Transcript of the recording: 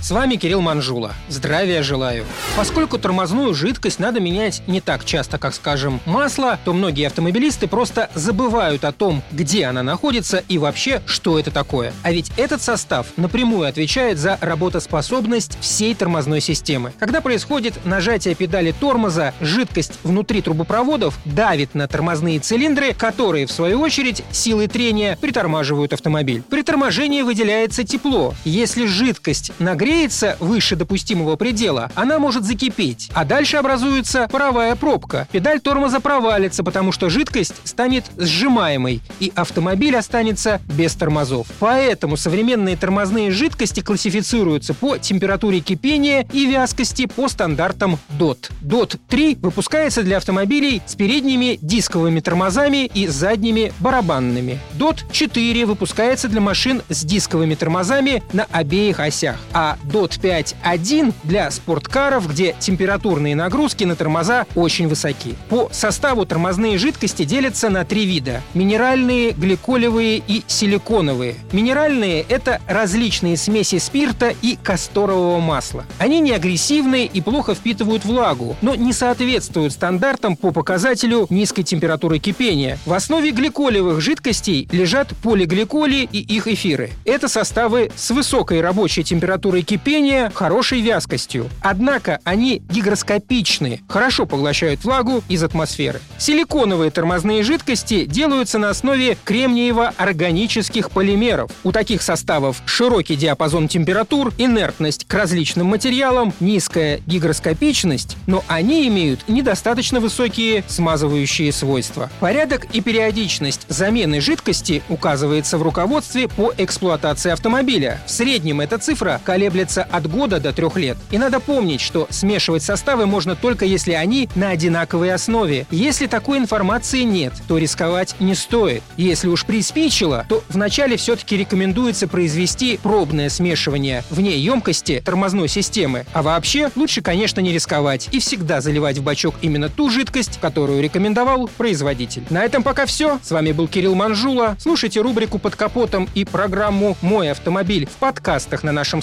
С вами Кирилл Манжула. Здравия желаю. Поскольку тормозную жидкость надо менять не так часто, как, скажем, масло, то многие автомобилисты просто забывают о том, где она находится и вообще, что это такое. А ведь этот состав напрямую отвечает за работоспособность всей тормозной системы. Когда происходит нажатие педали тормоза, жидкость внутри трубопроводов давит на тормозные цилиндры, которые, в свою очередь, силой трения притормаживают автомобиль. При торможении выделяется тепло. Если жидкость нагреется выше допустимого предела, она может закипеть, а дальше образуется паровая пробка. Педаль тормоза провалится, потому что жидкость станет сжимаемой, и автомобиль останется без тормозов. Поэтому современные тормозные жидкости классифицируются по температуре кипения и вязкости по стандартам DOT. DOT 3 выпускается для автомобилей с передними дисковыми тормозами и задними барабанными. DOT 4 выпускается для машин с дисковыми тормозами на обеих осях, а DOT 5.1 для спорткаров, где температурные нагрузки на тормоза очень высоки. По составу тормозные жидкости делятся на три вида. Минеральные, гликолевые и силиконовые. Минеральные – это различные смеси спирта и касторового масла. Они не агрессивные и плохо впитывают влагу, но не соответствуют стандартам по показателю низкой температуры кипения. В основе гликолевых жидкостей лежат полигликоли и их эфиры. Это составы с высокой рабочей температурой кипения, хорошей вязкостью. Однако они гигроскопичны, хорошо поглощают влагу из атмосферы. Силиконовые тормозные жидкости делаются на основе кремниево-органических полимеров. У таких составов широкий диапазон температур, инертность к различным материалам, низкая гигроскопичность, но они имеют недостаточно высокие смазывающие свойства. Порядок и периодичность замены жидкости указывается в руководстве по эксплуатации автомобиля. В среднем эта цифра колеблется от года до трех лет. И надо помнить, что смешивать составы можно только если они на одинаковой основе. Если такой информации нет, то рисковать не стоит. Если уж приспичило, то вначале все-таки рекомендуется произвести пробное смешивание вне емкости тормозной системы. А вообще лучше, конечно, не рисковать и всегда заливать в бачок именно ту жидкость, которую рекомендовал производитель. На этом пока все. С вами был Кирилл Манжула. Слушайте рубрику «Под капотом» и программу «Мой автомобиль» в подкастах на нашем